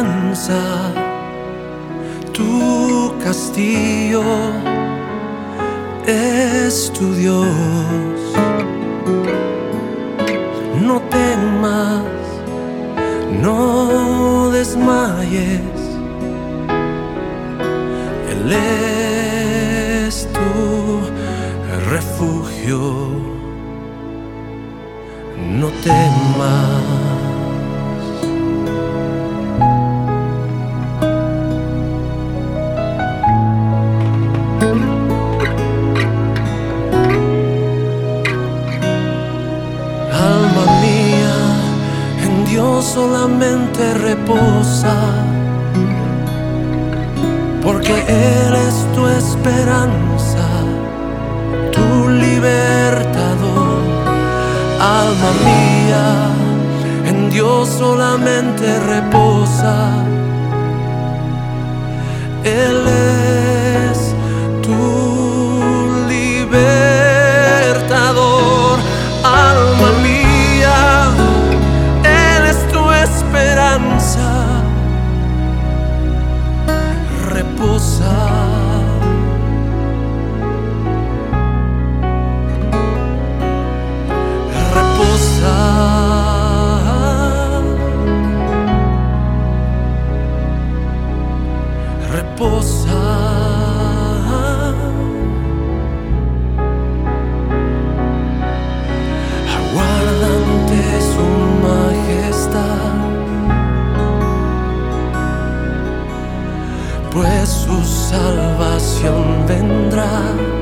Esperanza, tu castillo es tu Dios. No temas, no desmayes, Él es tu refugio. No temas. Solamente reposa, porque Él es tu esperanza, tu libertador. Alma mía, en Dios solamente reposa, Él es su salvación vendrá.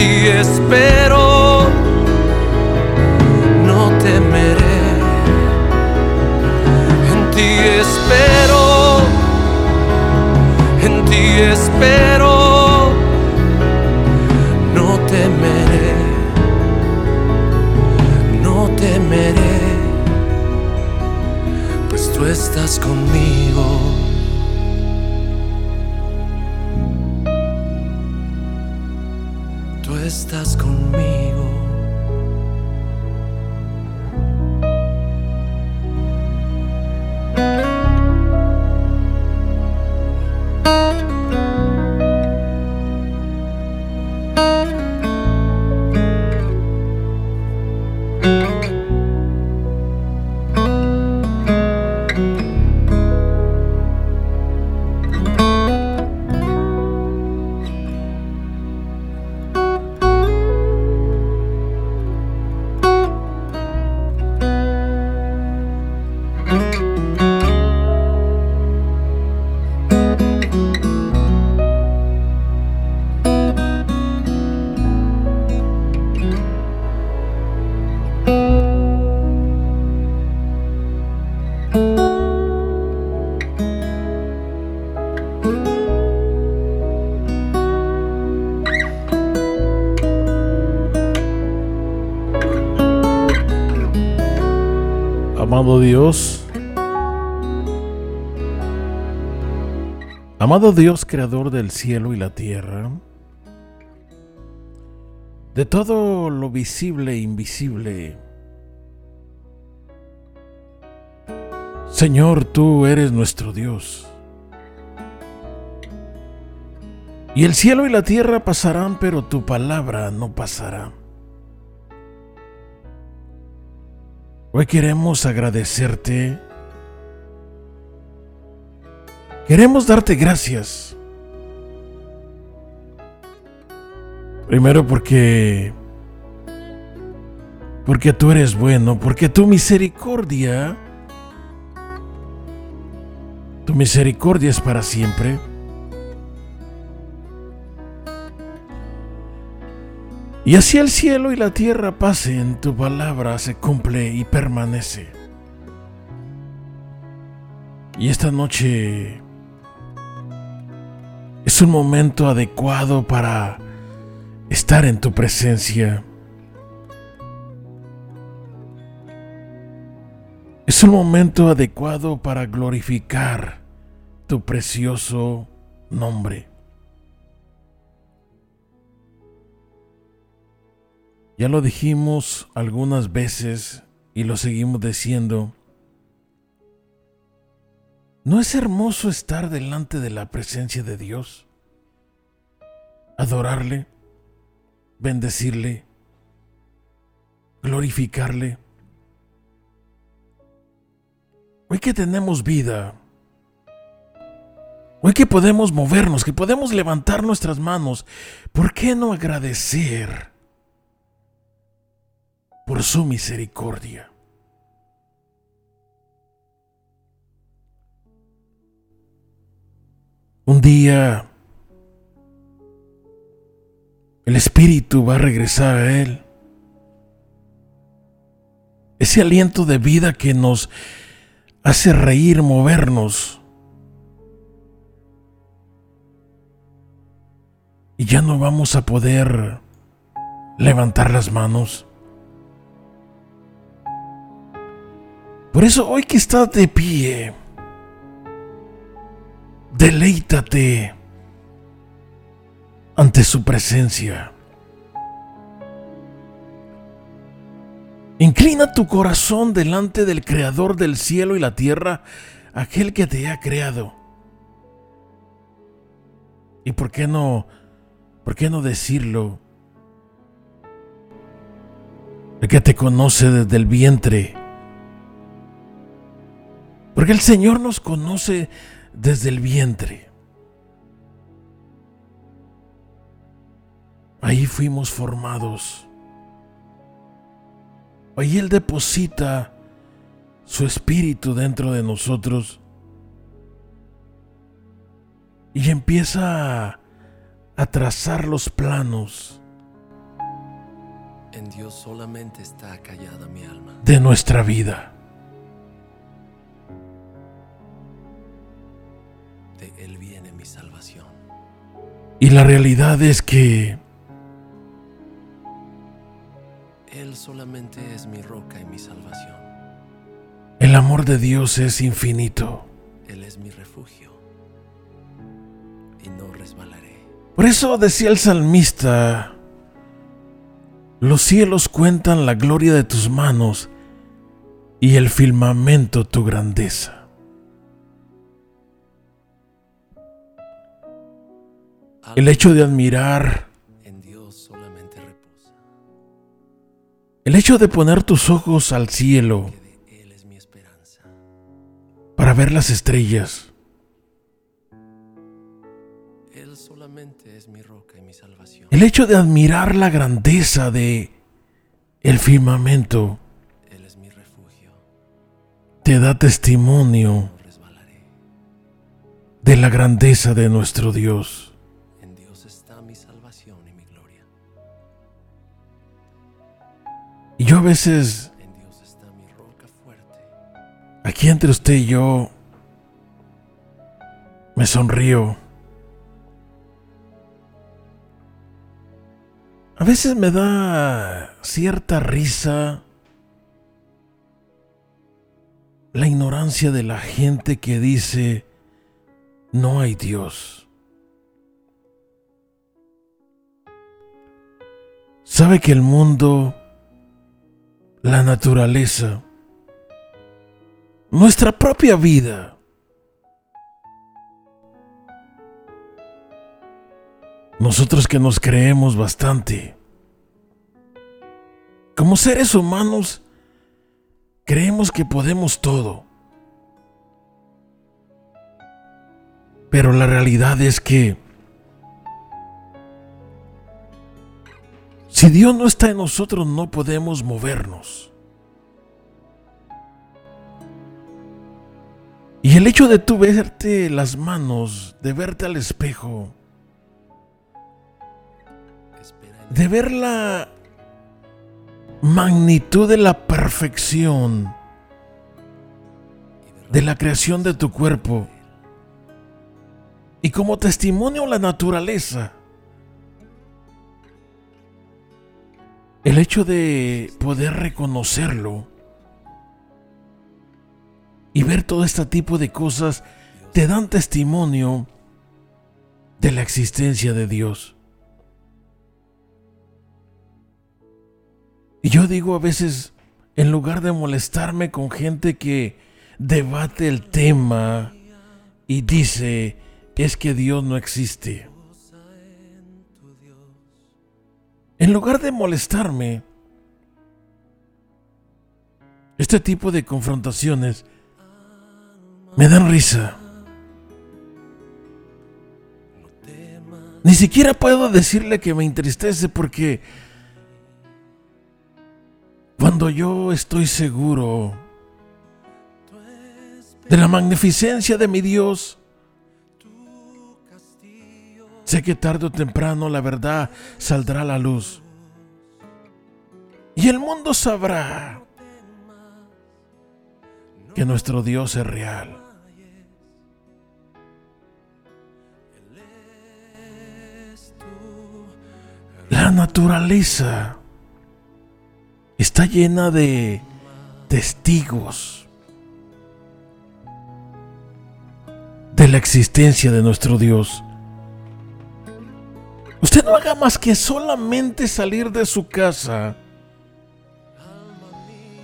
Ti espero, no temeré. En ti espero, Amado Dios, creador del cielo y la tierra, de todo lo visible e invisible, Señor, tú eres nuestro Dios. Y el cielo y la tierra pasarán, pero tu palabra no pasará. Hoy queremos agradecerte. Queremos darte gracias. Primero porque porque tú eres bueno, porque tu misericordia tu misericordia es para siempre. Y así el cielo y la tierra pasen, tu palabra se cumple y permanece. Y esta noche es un momento adecuado para estar en tu presencia. Es un momento adecuado para glorificar tu precioso nombre. Ya lo dijimos algunas veces y lo seguimos diciendo. ¿No es hermoso estar delante de la presencia de Dios? Adorarle, bendecirle, glorificarle. Hoy que tenemos vida, hoy que podemos movernos, que podemos levantar nuestras manos, ¿por qué no agradecer? por su misericordia. Un día el Espíritu va a regresar a Él. Ese aliento de vida que nos hace reír, movernos. Y ya no vamos a poder levantar las manos. Por eso hoy que estás de pie, deleítate ante su presencia. Inclina tu corazón delante del Creador del cielo y la tierra, aquel que te ha creado. ¿Y por qué no, por qué no decirlo? El que te conoce desde el vientre porque el Señor nos conoce desde el vientre. Ahí fuimos formados. Ahí Él deposita su espíritu dentro de nosotros y empieza a, trazar los planos. En Dios solamente está callada mi alma. De nuestra vida. Y la realidad es que Él solamente es mi roca y mi salvación. El amor de Dios es infinito. Él es mi refugio y no resbalaré. Por eso decía el salmista, los cielos cuentan la gloria de tus manos y el firmamento tu grandeza. El hecho de admirar. En Dios solamente reposa. El hecho de poner tus ojos al cielo. Para ver las estrellas. Él solamente es mi roca y mi salvación. El hecho de admirar la grandeza de el firmamento. Él es mi refugio. Te da testimonio de la grandeza de nuestro Dios. Y yo a veces, aquí entre usted y yo, me sonrío. A veces me da cierta risa la ignorancia de la gente que dice, no hay Dios. Sabe que el mundo, la naturaleza, nuestra propia vida, nosotros que nos creemos bastante, como seres humanos, creemos que podemos todo. Pero la realidad es que si Dios no está en nosotros no podemos movernos. Y el hecho de tú verte las manos, de verte al espejo, de ver la magnitud de la perfección de la creación de tu cuerpo y como testimonio la naturaleza. El hecho de poder reconocerlo y ver todo este tipo de cosas te dan testimonio de la existencia de Dios. Y yo digo a veces, en lugar de molestarme con gente que debate el tema y dice, es que Dios no existe. En lugar de molestarme, este tipo de confrontaciones me dan risa. Ni siquiera puedo decirle que me entristece porque cuando yo estoy seguro de la magnificencia de mi Dios, sé que tarde o temprano la verdad saldrá a la luz. Y el mundo sabrá que nuestro Dios es real. La naturaleza está llena de testigos de la existencia de nuestro Dios. Usted no haga más que solamente salir de su casa,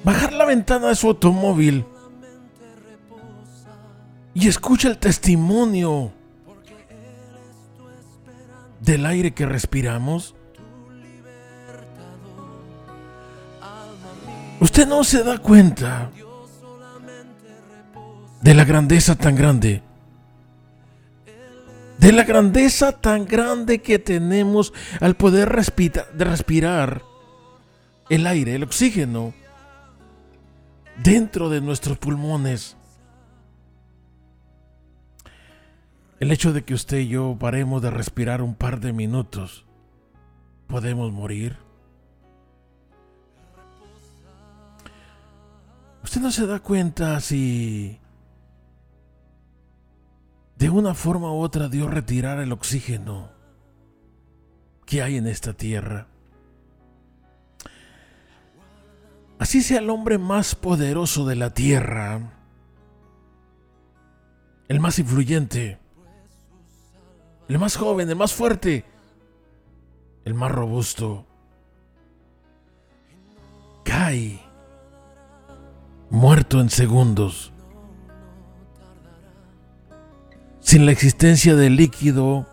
bajar la ventana de su automóvil y escucha el testimonio del aire que respiramos. Usted no se da cuenta de la grandeza tan grande. De la grandeza tan grande que tenemos al poder respirar el aire, el oxígeno, dentro de nuestros pulmones. El hecho de que usted y yo paremos de respirar un par de minutos, podemos morir. Usted no se da cuenta si de una forma u otra Dios retirara el oxígeno que hay en esta tierra. Así sea el hombre más poderoso de la tierra, el más influyente, el más joven, el más fuerte, el más robusto, cae muerto en segundos. Sin la existencia del líquido,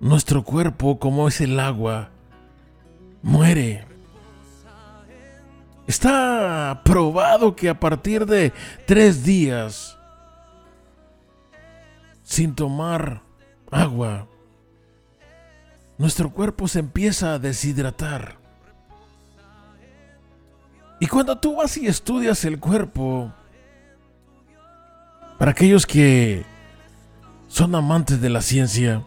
nuestro cuerpo, como es el agua, muere. Está probado que a partir de tres días sin tomar agua, nuestro cuerpo se empieza a deshidratar. Y cuando tú vas y estudias el cuerpo, para aquellos que son amantes de la ciencia,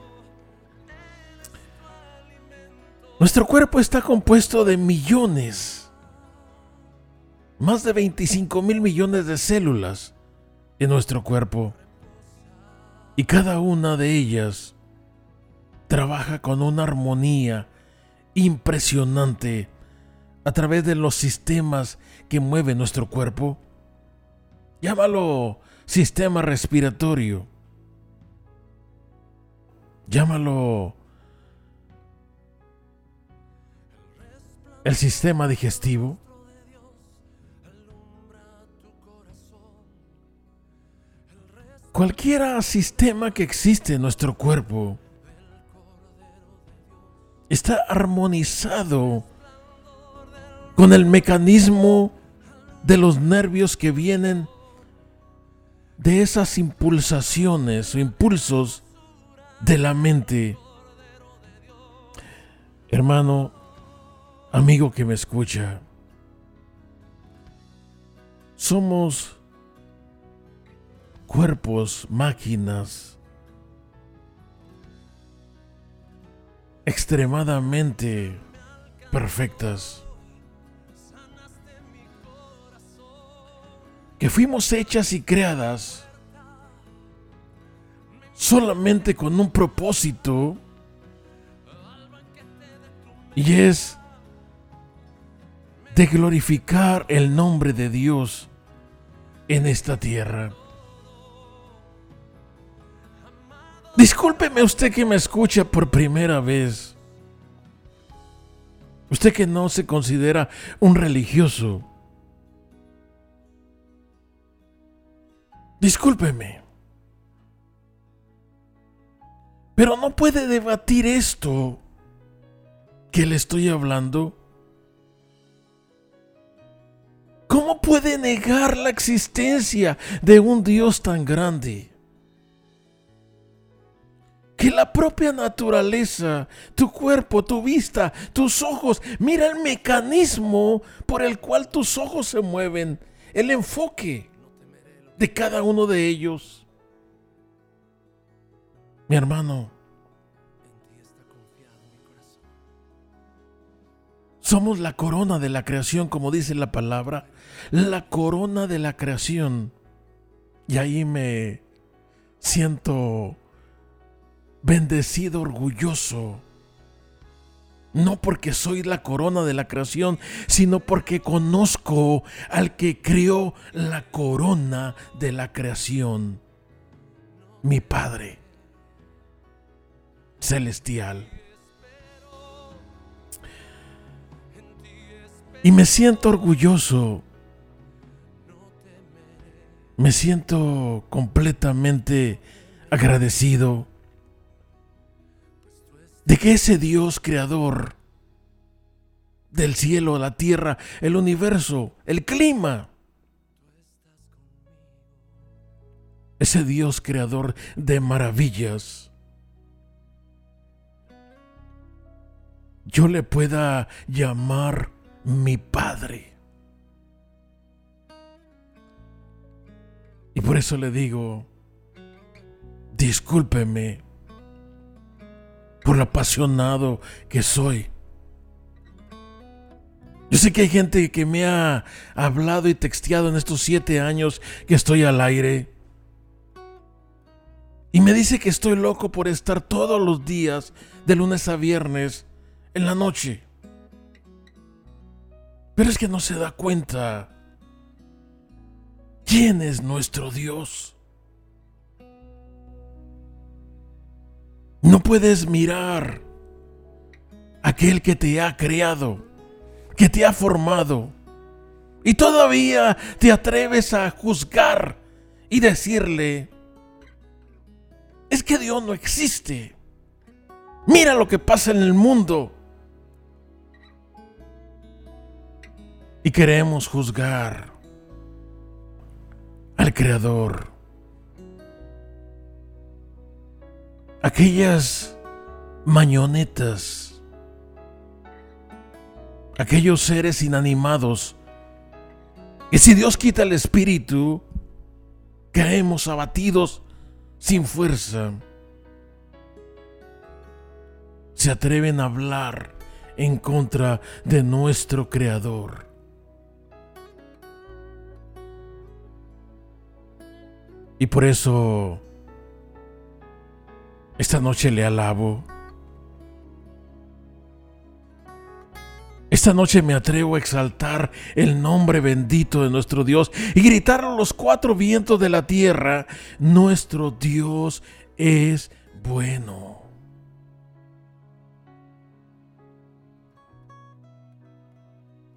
nuestro cuerpo está compuesto de millones, más de 25 mil millones de células en nuestro cuerpo. Y cada una de ellas trabaja con una armonía impresionante a través de los sistemas que mueven nuestro cuerpo. Llámalo sistema respiratorio, llámalo el sistema digestivo, cualquier sistema que existe en nuestro cuerpo está armonizado con el mecanismo de los nervios que vienen de esas impulsaciones o impulsos de la mente. Hermano, amigo que me escucha, somos cuerpos, máquinas extremadamente perfectas. Que fuimos hechas y creadas solamente con un propósito y es de glorificar el nombre de Dios en esta tierra. Discúlpeme usted que me escucha por primera vez. Usted que no se considera un religioso. Discúlpeme. Pero no puede debatir esto que le estoy hablando. ¿Cómo puede negar la existencia de un Dios tan grande? que la propia naturaleza, tu cuerpo, tu vista, tus ojos, mira el mecanismo por el cual tus ojos se mueven, el enfoque de cada uno de ellos. Mi hermano, somos la corona de la creación, como dice la palabra, la corona de la creación. Y ahí me siento bendecido, orgulloso. No porque soy la corona de la creación, sino porque conozco al que crió la corona de la creación, mi Padre celestial. Y me siento orgulloso, me siento completamente agradecido de que ese Dios creador del cielo, la tierra, el universo, el clima, ese Dios creador de maravillas, yo le pueda llamar mi Padre. Y por eso le digo, discúlpeme por lo apasionado que soy. Yo sé que hay gente que me ha hablado y texteado en estos siete años que estoy al aire. Y me dice que estoy loco por estar todos los días, de lunes a viernes, en la noche. Pero es que no se da cuenta quién es nuestro Dios. No puedes mirar aquel que te ha creado, que te ha formado, y todavía te atreves a juzgar y decirle, es que Dios no existe. Mira lo que pasa en el mundo. Y queremos juzgar al Creador. aquellas mañonetas, aquellos seres inanimados, que si Dios quita el espíritu, caemos abatidos sin fuerza. Se atreven a hablar en contra de nuestro Creador. Y por eso esta noche le alabo. Esta noche me atrevo a exaltar el nombre bendito de nuestro Dios y gritar a los cuatro vientos de la tierra, nuestro Dios es bueno.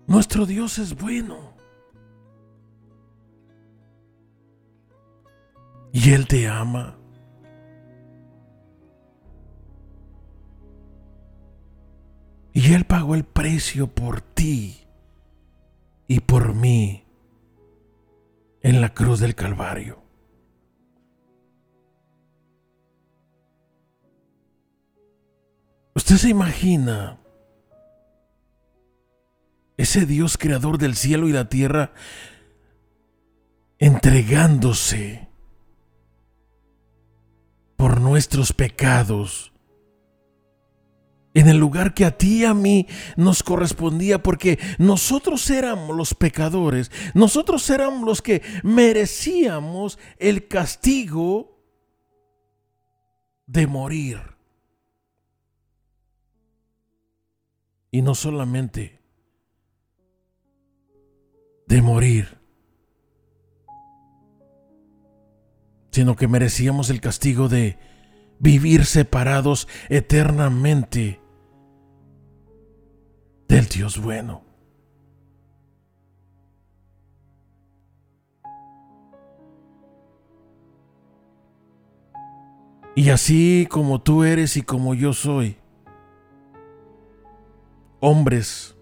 Nuestro Dios es bueno. Te ama. Y Él pagó el precio por ti y por mí en la cruz del Calvario. ¿Usted se imagina ese Dios creador del cielo y la tierra entregándose por nuestros pecados en el lugar que a ti y a mí nos correspondía, porque nosotros éramos los pecadores, nosotros éramos los que merecíamos el castigo de morir. Y no solamente de morir, sino que merecíamos el castigo de vivir separados eternamente del Dios bueno. Y así como tú eres y como yo soy, hombres,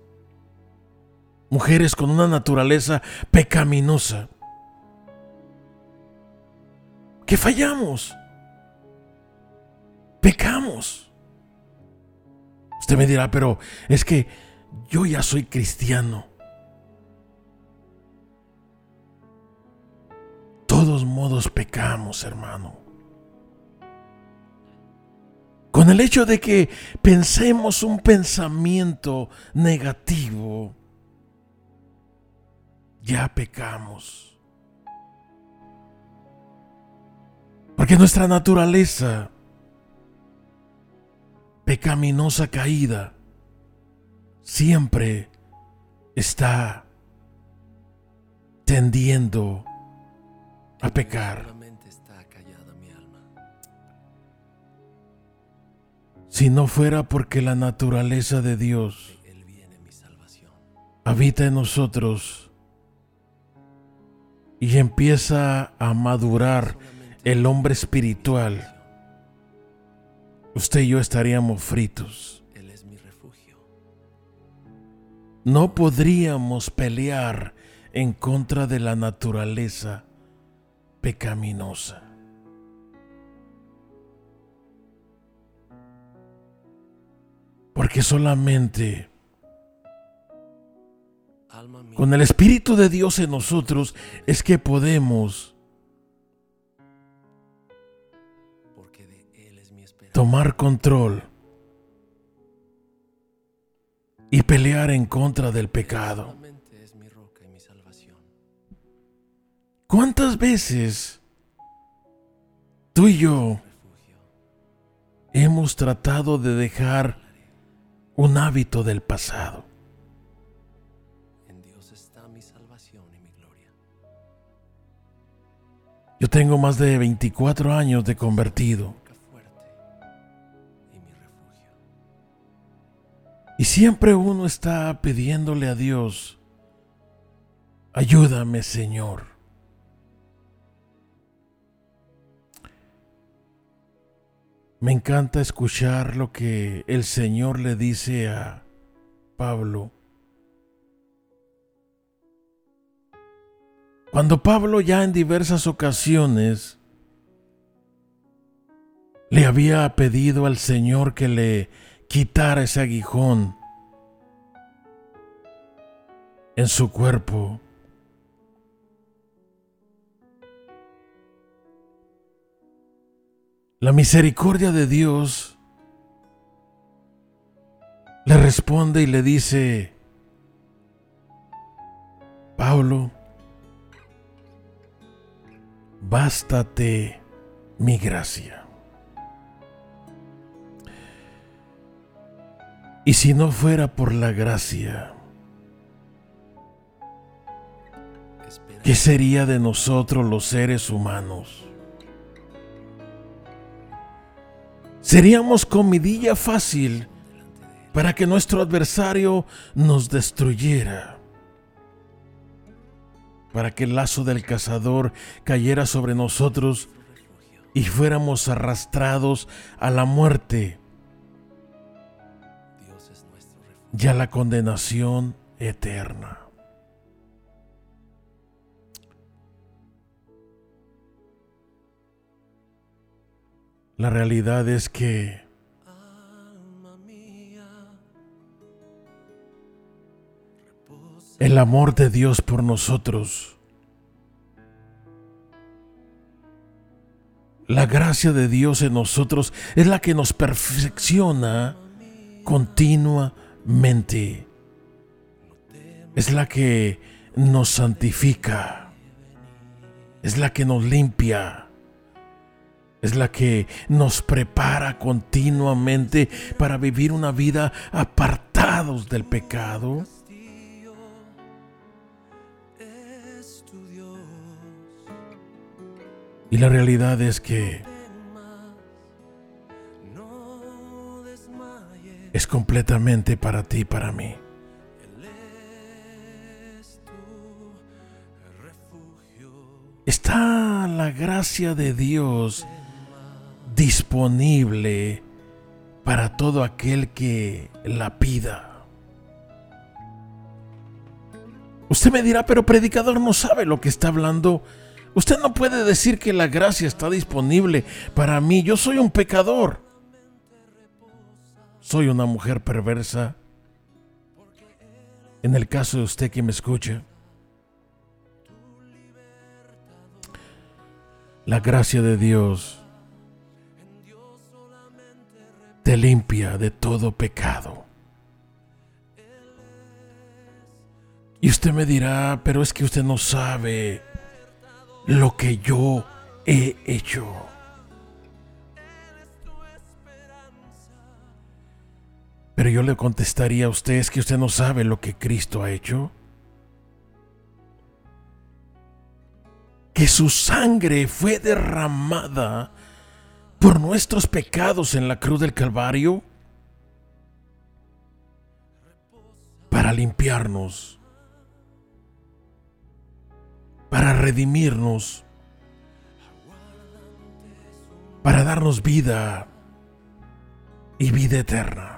mujeres con una naturaleza pecaminosa, que fallamos pecamos. Usted me dirá, pero es que yo ya soy cristiano. Todos modos pecamos, hermano. Con el hecho de que pensemos un pensamiento negativo, ya pecamos. Porque nuestra naturaleza pecaminosa caída siempre está tendiendo a pecar. Si no fuera porque la naturaleza de Dios habita en nosotros y empieza a madurar el hombre espiritual, usted y yo estaríamos fritos. Él es mi refugio. No podríamos pelear en contra de la naturaleza pecaminosa. Porque solamente con el Espíritu de Dios en nosotros es que podemos tomar control y pelear en contra del pecado. ¿Cuántas veces tú y yo hemos tratado de dejar un hábito del pasado? Yo tengo más de 24 años de convertido y siempre uno está pidiéndole a Dios, ayúdame Señor. Me encanta escuchar lo que el Señor le dice a Pablo. Cuando Pablo ya en diversas ocasiones le había pedido al Señor que le quitara ese aguijón en su cuerpo. La misericordia de Dios le responde y le dice, Pablo, bástate mi gracia. Y si no fuera por la gracia, ¿qué sería de nosotros los seres humanos? Seríamos comidilla fácil para que nuestro adversario nos destruyera. para que el lazo del cazador cayera sobre nosotros y fuéramos arrastrados a la muerte y la condenación eterna. La realidad es que el amor de Dios por nosotros, la gracia de Dios en nosotros es la que nos perfecciona continuamente. Es la que nos santifica. Es la que nos limpia. Es la que nos prepara continuamente para vivir una vida apartados del pecado Y la realidad es que es completamente para ti, para mí. Está la gracia de Dios disponible para todo aquel que la pida. Usted me dirá, pero predicador no sabe lo que está hablando. Usted no puede decir que la gracia está disponible para mí. Yo soy un pecador. Soy una mujer perversa. En el caso de usted que me escucha. La gracia de Dios te limpia de todo pecado. Y usted me dirá, pero es que usted no sabe lo que yo he hecho. Pero yo le contestaría a usted, es que usted no sabe lo que Cristo ha hecho. Que su sangre fue derramada por nuestros pecados en la cruz del Calvario para limpiarnos para redimirnos, para darnos vida y vida eterna.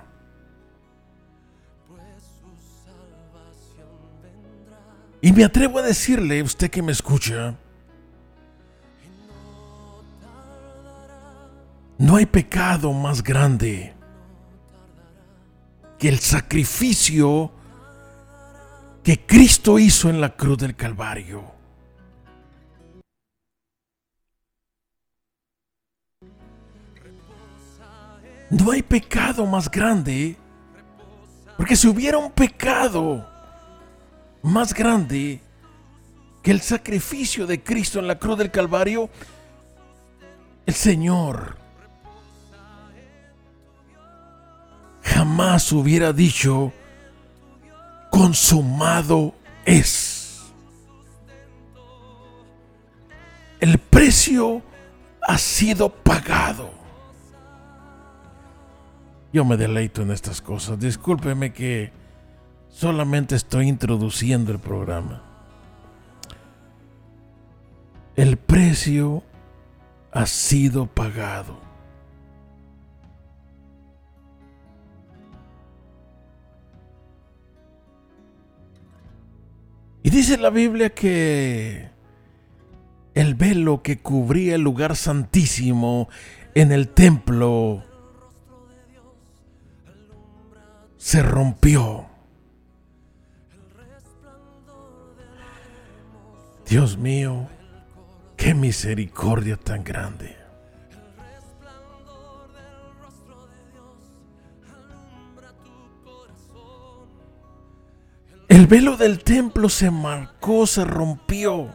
Y me atrevo a decirle, usted que me escucha, no hay pecado más grande que el sacrificio que Cristo hizo en la cruz del Calvario. No hay pecado más grande. Porque si hubiera un pecado más grande que el sacrificio de Cristo en la cruz del Calvario, el Señor jamás hubiera dicho, consumado es. El precio ha sido pagado. Yo me deleito en estas cosas. Discúlpeme que solamente estoy introduciendo el programa. El precio ha sido pagado. Y dice la Biblia que el velo que cubría el lugar santísimo en el templo se rompió. Dios mío, qué misericordia tan grande. El velo del templo se marcó, se rompió.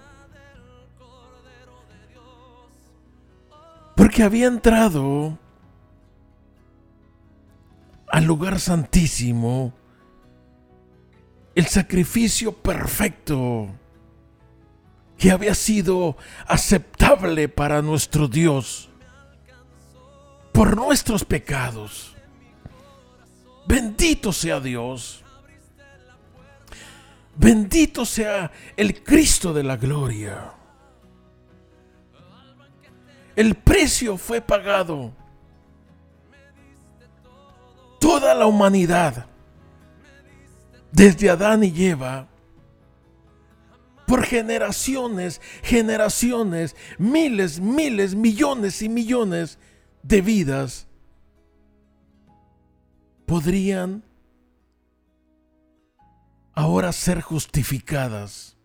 Porque había entrado al lugar santísimo, el sacrificio perfecto que había sido aceptable para nuestro Dios por nuestros pecados. Bendito sea Dios. Bendito sea el Cristo de la gloria. El precio fue pagado. Toda la humanidad, desde Adán y Eva, por generaciones, generaciones, miles, miles, millones y millones de vidas, podrían ahora ser justificadas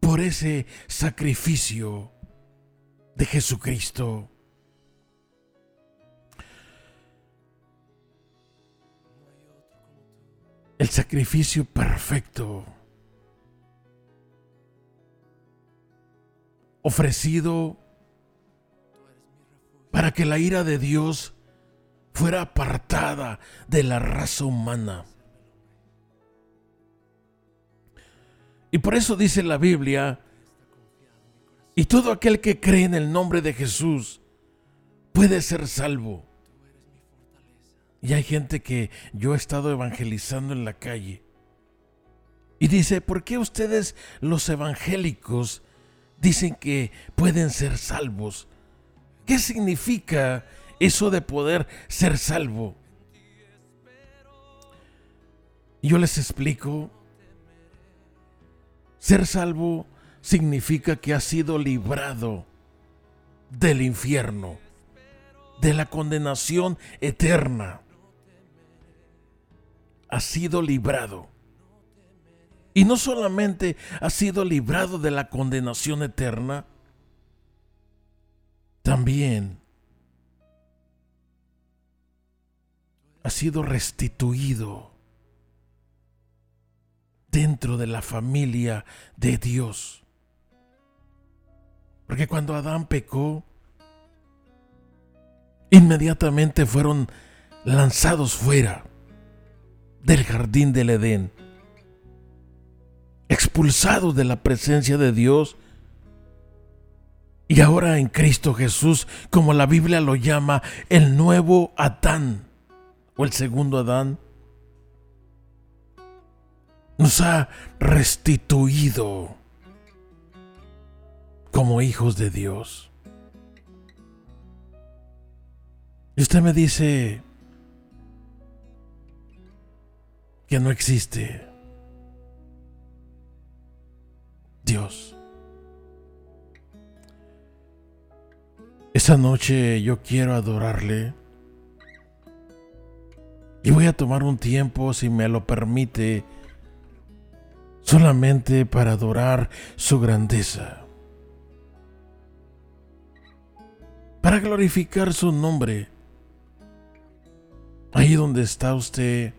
por ese sacrificio de Jesucristo. El sacrificio perfecto. Ofrecido para que la ira de Dios fuera apartada de la raza humana. Y por eso dice la Biblia, y todo aquel que cree en el nombre de Jesús puede ser salvo. Y hay gente que yo he estado evangelizando en la calle. Y dice, ¿por qué ustedes los evangélicos dicen que pueden ser salvos? ¿Qué significa eso de poder ser salvo? Yo les explico ser salvo significa que ha sido librado del infierno, de la condenación eterna. Ha sido librado. Y no solamente ha sido librado de la condenación eterna, también ha sido restituido dentro de la familia de Dios. Porque cuando Adán pecó, inmediatamente fueron lanzados fuera del jardín del Edén, expulsados de la presencia de Dios. Y ahora en Cristo Jesús, como la Biblia lo llama, el nuevo Adán o el segundo Adán, nos ha restituido como hijos de Dios. Y usted me dice que no existe Dios. Esa noche yo quiero adorarle. Y voy a tomar un tiempo, si me lo permite, solamente para adorar su grandeza, para glorificar su nombre. Ahí donde está usted,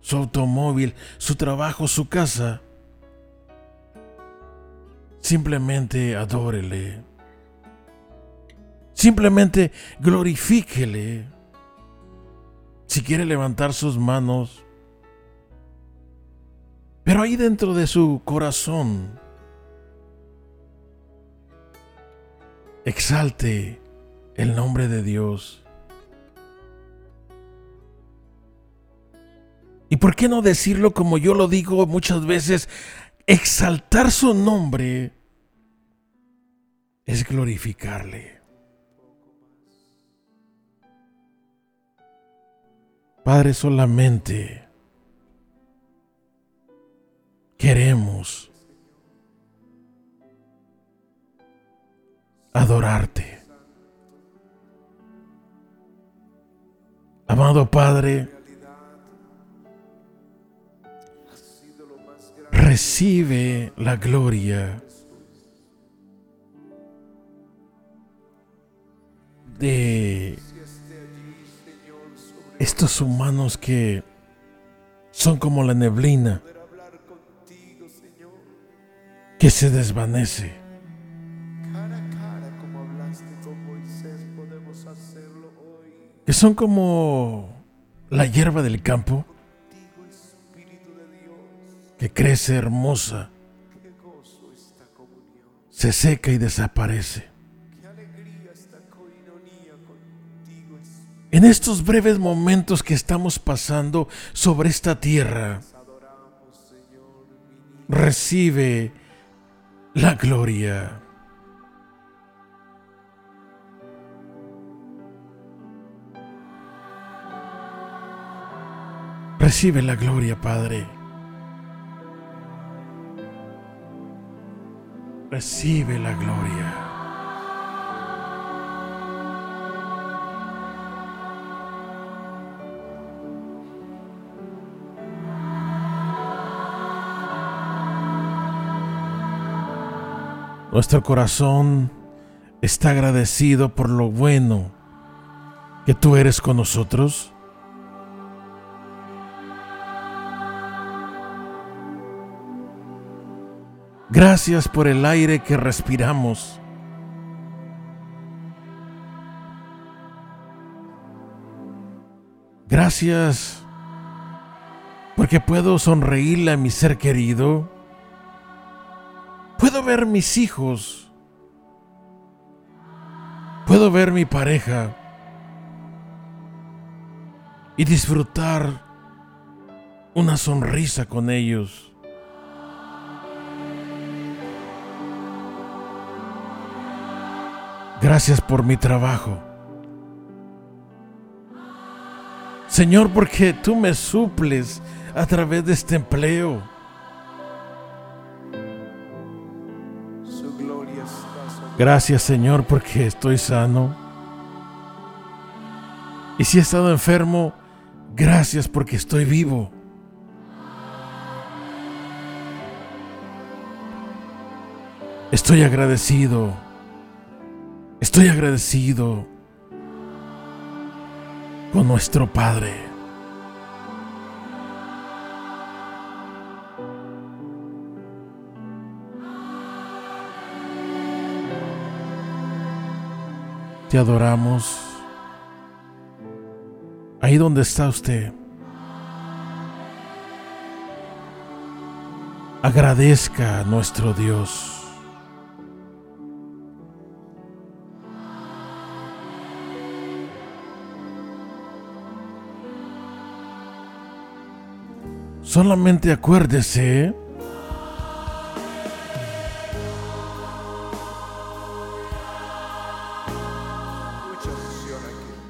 su automóvil, su trabajo, su casa, simplemente adórele. Simplemente glorifíquele. Si quiere levantar sus manos, pero ahí dentro de su corazón, exalte el nombre de Dios. ¿Y por qué no decirlo como yo lo digo muchas veces? Exaltar su nombre es glorificarle. Padre, solamente queremos adorarte. Amado Padre, recibe la gloria de estos humanos que son como la neblina que se desvanece. Que son como la hierba del campo que crece hermosa, se seca y desaparece. En estos breves momentos que estamos pasando sobre esta tierra, recibe la gloria. Recibe la gloria, Padre. Recibe la gloria. Nuestro corazón está agradecido por lo bueno que tú eres con nosotros. Gracias por el aire que respiramos. Gracias porque puedo sonreírle a mi ser querido. Puedo ver mis hijos. Puedo ver mi pareja. Y disfrutar una sonrisa con ellos. Gracias por mi trabajo. Señor, porque tú me suples a través de este empleo. Gracias, Señor, porque estoy sano. Y si he estado enfermo, gracias porque estoy vivo. Estoy agradecido Estoy agradecido con nuestro Padre. Te adoramos. Ahí donde está usted. Agradezca a nuestro Dios. Solamente acuérdese.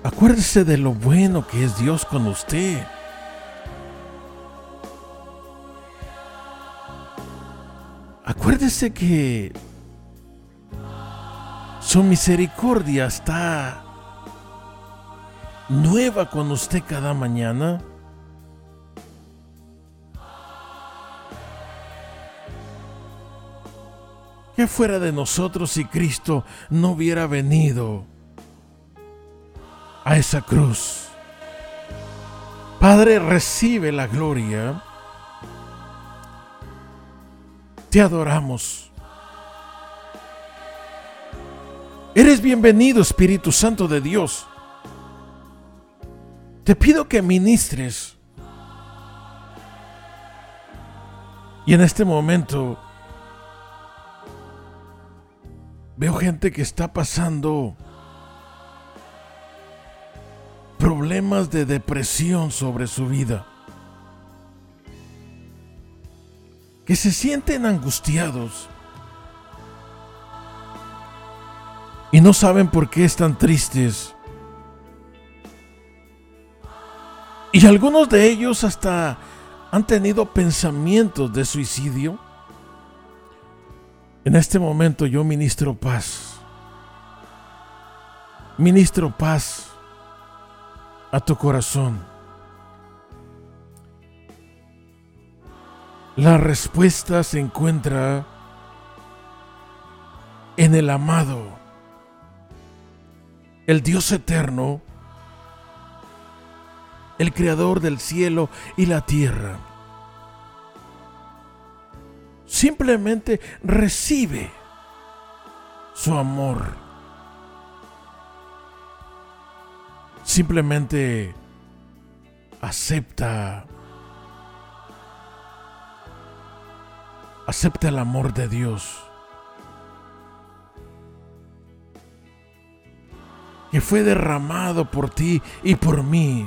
Acuérdese de lo bueno que es Dios con usted. Acuérdese que su misericordia está nueva con usted cada mañana. ¿Qué fuera de nosotros si Cristo no hubiera venido a esa cruz? Padre, recibe la gloria. Te adoramos. Eres bienvenido, Espíritu Santo de Dios. Te pido que ministres. Y en este momento Veo gente que está pasando problemas de depresión sobre su vida. Que se sienten angustiados. Y no saben por qué están tristes. Y algunos de ellos hasta han tenido pensamientos de suicidio. En este momento yo ministro paz. Ministro paz a tu corazón. La respuesta se encuentra en el amado, el Dios eterno, el creador del cielo y la tierra. Simplemente recibe su amor. Simplemente acepta. Acepta el amor de Dios. Que fue derramado por ti y por mí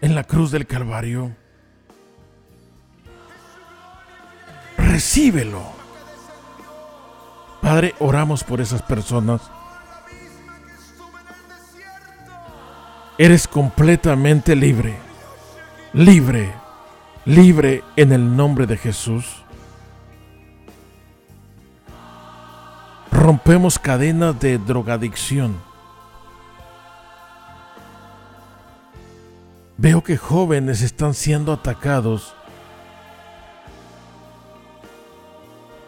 en la cruz del Calvario. Recíbelo. Padre, oramos por esas personas. Eres completamente libre, libre, libre en el nombre de Jesús. Rompemos cadenas de drogadicción. Veo que jóvenes están siendo atacados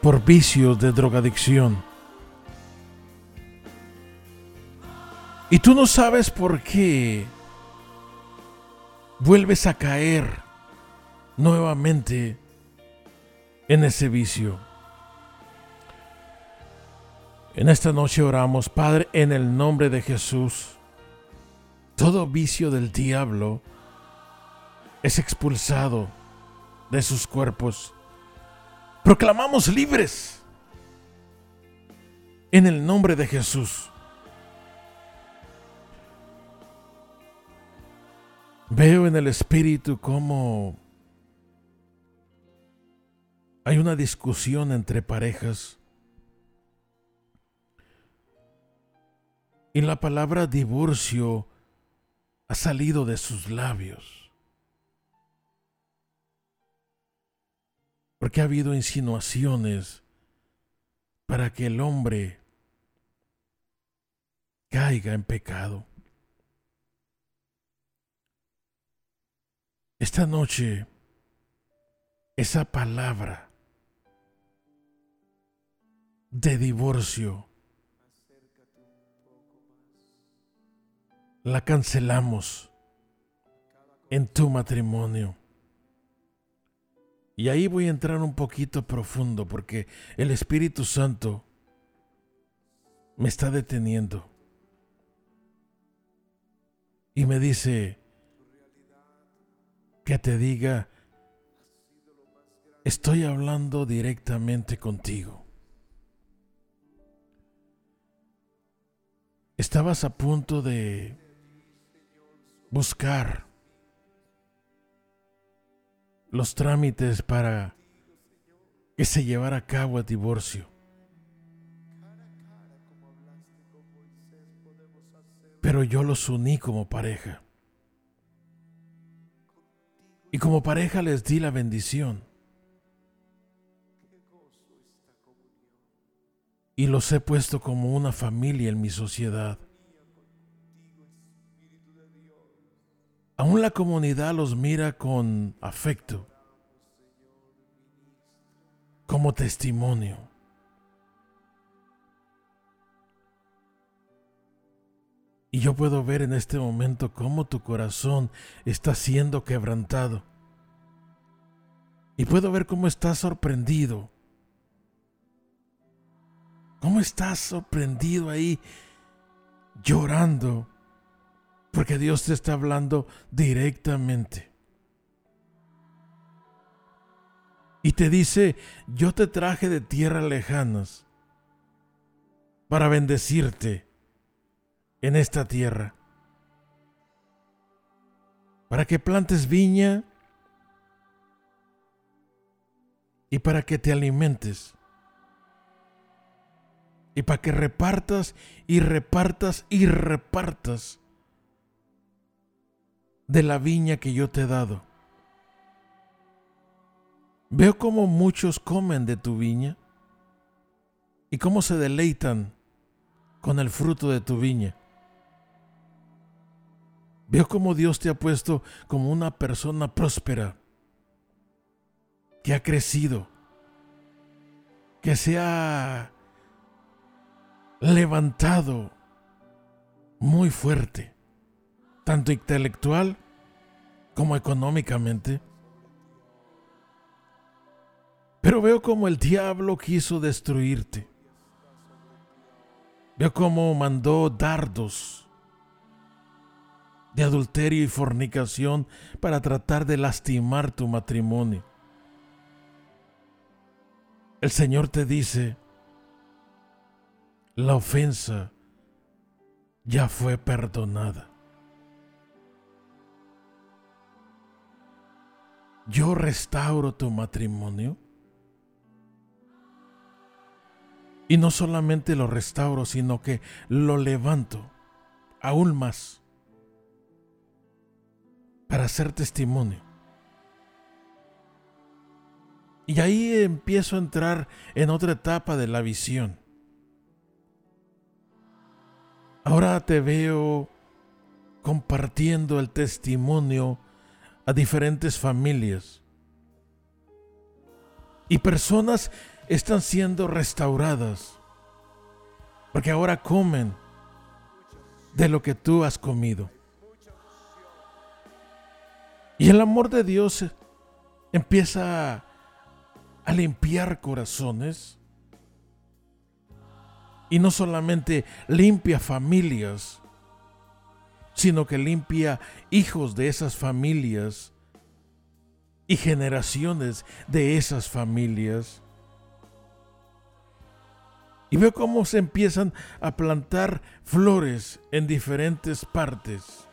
por vicios de drogadicción. Y tú no sabes por qué vuelves a caer nuevamente en ese vicio. En esta noche oramos, Padre, en el nombre de Jesús. Todo vicio del diablo es expulsado de sus cuerpos. Proclamamos libres en el nombre de Jesús. Veo en el espíritu cómo hay una discusión entre parejas. Y la palabra divorcio ha salido de sus labios. Porque ha habido insinuaciones para que el hombre caiga en pecado. Esta noche, esa palabra de divorcio la cancelamos en tu matrimonio. Y ahí voy a entrar un poquito profundo porque el Espíritu Santo me está deteniendo. Y me dice que te diga, estoy hablando directamente contigo. Estabas a punto de buscar los trámites para que se llevara a cabo el divorcio. Pero yo los uní como pareja. Y como pareja les di la bendición. Y los he puesto como una familia en mi sociedad. Aún la comunidad los mira con afecto, como testimonio. Y yo puedo ver en este momento cómo tu corazón está siendo quebrantado. Y puedo ver cómo estás sorprendido. ¿Cómo estás sorprendido ahí llorando? Porque Dios te está hablando directamente. Y te dice, yo te traje de tierras lejanas para bendecirte en esta tierra. Para que plantes viña y para que te alimentes. Y para que repartas y repartas y repartas de la viña que yo te he dado. Veo cómo muchos comen de tu viña y cómo se deleitan con el fruto de tu viña. Veo cómo Dios te ha puesto como una persona próspera, que ha crecido, que se ha levantado muy fuerte tanto intelectual como económicamente. Pero veo como el diablo quiso destruirte. Veo como mandó dardos de adulterio y fornicación para tratar de lastimar tu matrimonio. El Señor te dice, la ofensa ya fue perdonada. Yo restauro tu matrimonio Y no solamente lo restauro, sino que lo levanto aún más para hacer testimonio. Y ahí empiezo a entrar en otra etapa de la visión. Ahora te veo compartiendo el testimonio a diferentes familias. Y personas están siendo restauradas. Porque ahora comen de lo que tú has comido. Y el amor de Dios empieza a limpiar corazones. Y no solamente limpia familias, sino que limpia hijos de esas familias y generaciones de esas familias. Y veo cómo se empiezan a plantar flores en diferentes partes.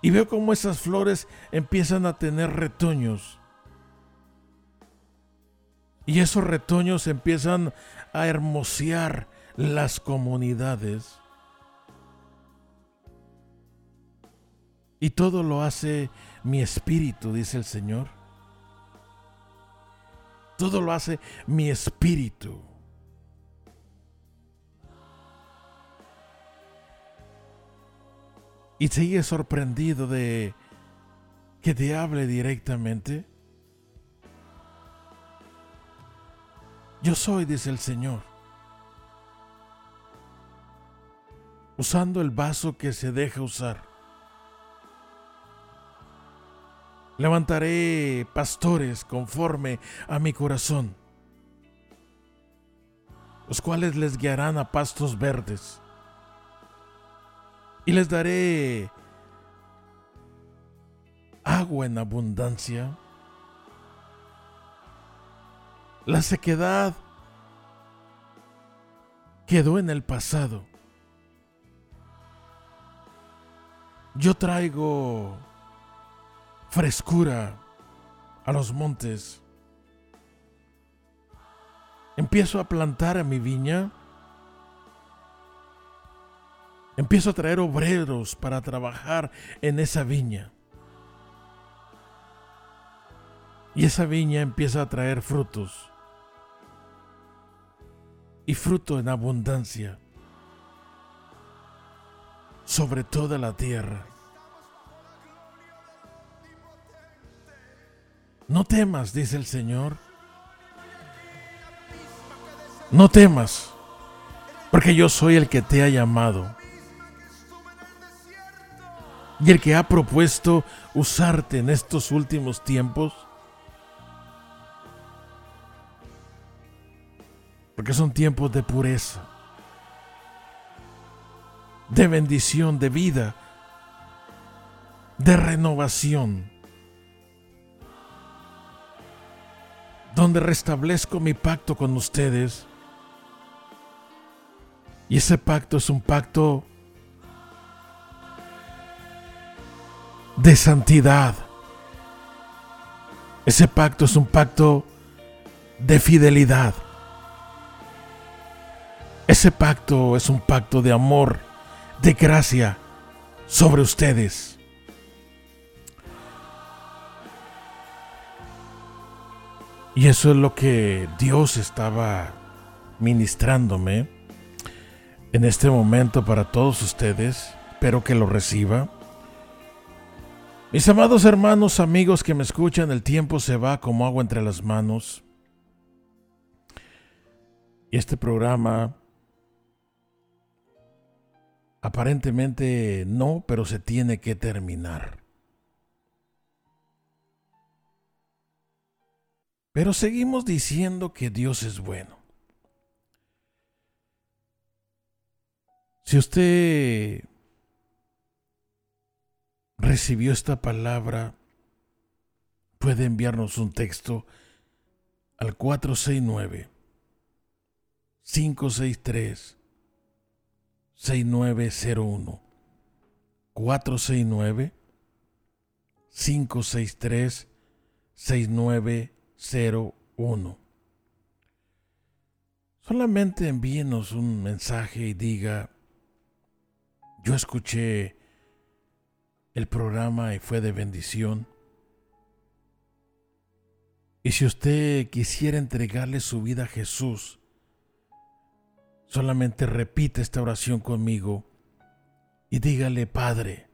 Y veo cómo esas flores empiezan a tener retoños. Y esos retoños empiezan a hermosear las comunidades. Y todo lo hace mi espíritu, dice el Señor. Todo lo hace mi espíritu. Y sigue sorprendido de que te hable directamente. Yo soy, dice el Señor, usando el vaso que se deja usar. Levantaré pastores conforme a mi corazón, los cuales les guiarán a pastos verdes. Y les daré agua en abundancia. La sequedad quedó en el pasado. Yo traigo frescura a los montes. Empiezo a plantar a mi viña. Empiezo a traer obreros para trabajar en esa viña. Y esa viña empieza a traer frutos. Y fruto en abundancia. Sobre toda la tierra. No temas, dice el Señor. No temas, porque yo soy el que te ha llamado y el que ha propuesto usarte en estos últimos tiempos. Porque son tiempos de pureza, de bendición, de vida, de renovación. Donde restablezco mi pacto con ustedes. Y ese pacto es un pacto de santidad. Ese pacto es un pacto de fidelidad. Ese pacto es un pacto de amor, de gracia sobre ustedes. Y eso es lo que Dios estaba ministrándome en este momento para todos ustedes. Espero que lo reciba. Mis amados hermanos, amigos que me escuchan, el tiempo se va como agua entre las manos. Y este programa aparentemente no, pero se tiene que terminar. Pero seguimos diciendo que Dios es bueno. Si usted recibió esta palabra, puede enviarnos un texto al 469 563 6901 469 563 6901 solamente envíenos un mensaje y diga, yo escuché el programa y fue de bendición. Y si usted quisiera entregarle su vida a Jesús, solamente repite esta oración conmigo y dígale, Padre,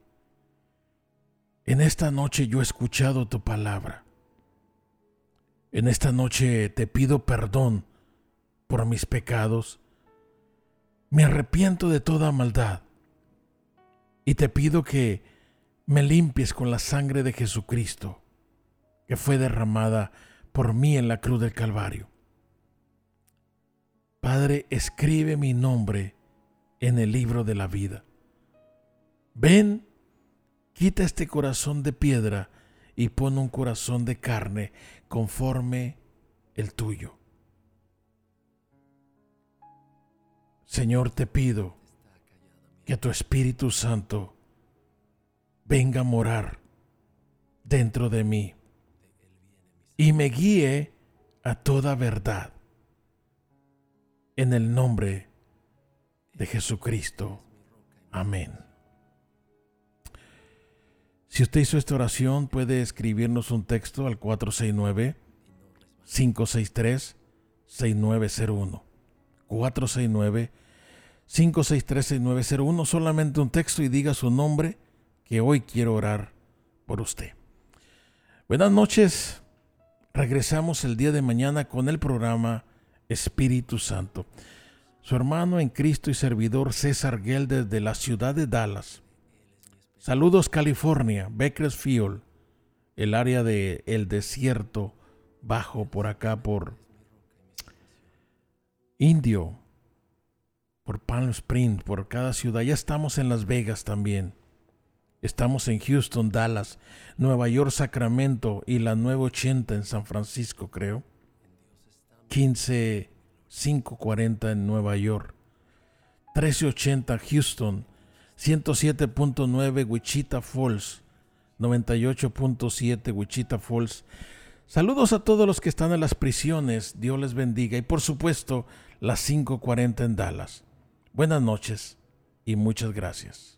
en esta noche yo he escuchado tu palabra. En esta noche te pido perdón por mis pecados. Me arrepiento de toda maldad y te pido que me limpies con la sangre de Jesucristo, que fue derramada por mí en la cruz del Calvario. Padre, escribe mi nombre en el libro de la vida. Ven, quita este corazón de piedra y pon un corazón de carne conforme el tuyo. Señor, te pido que tu Espíritu Santo venga a morar dentro de mí y me guíe a toda verdad. En el nombre de Jesucristo. Amén. Si usted hizo esta oración, puede escribirnos un texto al 469-563-6901. 469-563-6901. Solamente un texto y diga su nombre que hoy quiero orar por usted. Buenas noches. Regresamos el día de mañana con el programa Espíritu Santo. Su hermano en Cristo y servidor César Geldes de la ciudad de Dallas. Saludos California, Bakersfield, el área de el desierto bajo por acá por Indio, por Palm Springs, por cada ciudad. Ya estamos en Las Vegas también. Estamos en Houston, Dallas, Nueva York, Sacramento y la Nueva 80 en San Francisco, creo. 15540 en Nueva York. 1380 Houston. 107.9 Wichita Falls. 98.7 Wichita Falls. Saludos a todos los que están en las prisiones. Dios les bendiga. Y por supuesto, las 540 en Dallas. Buenas noches y muchas gracias.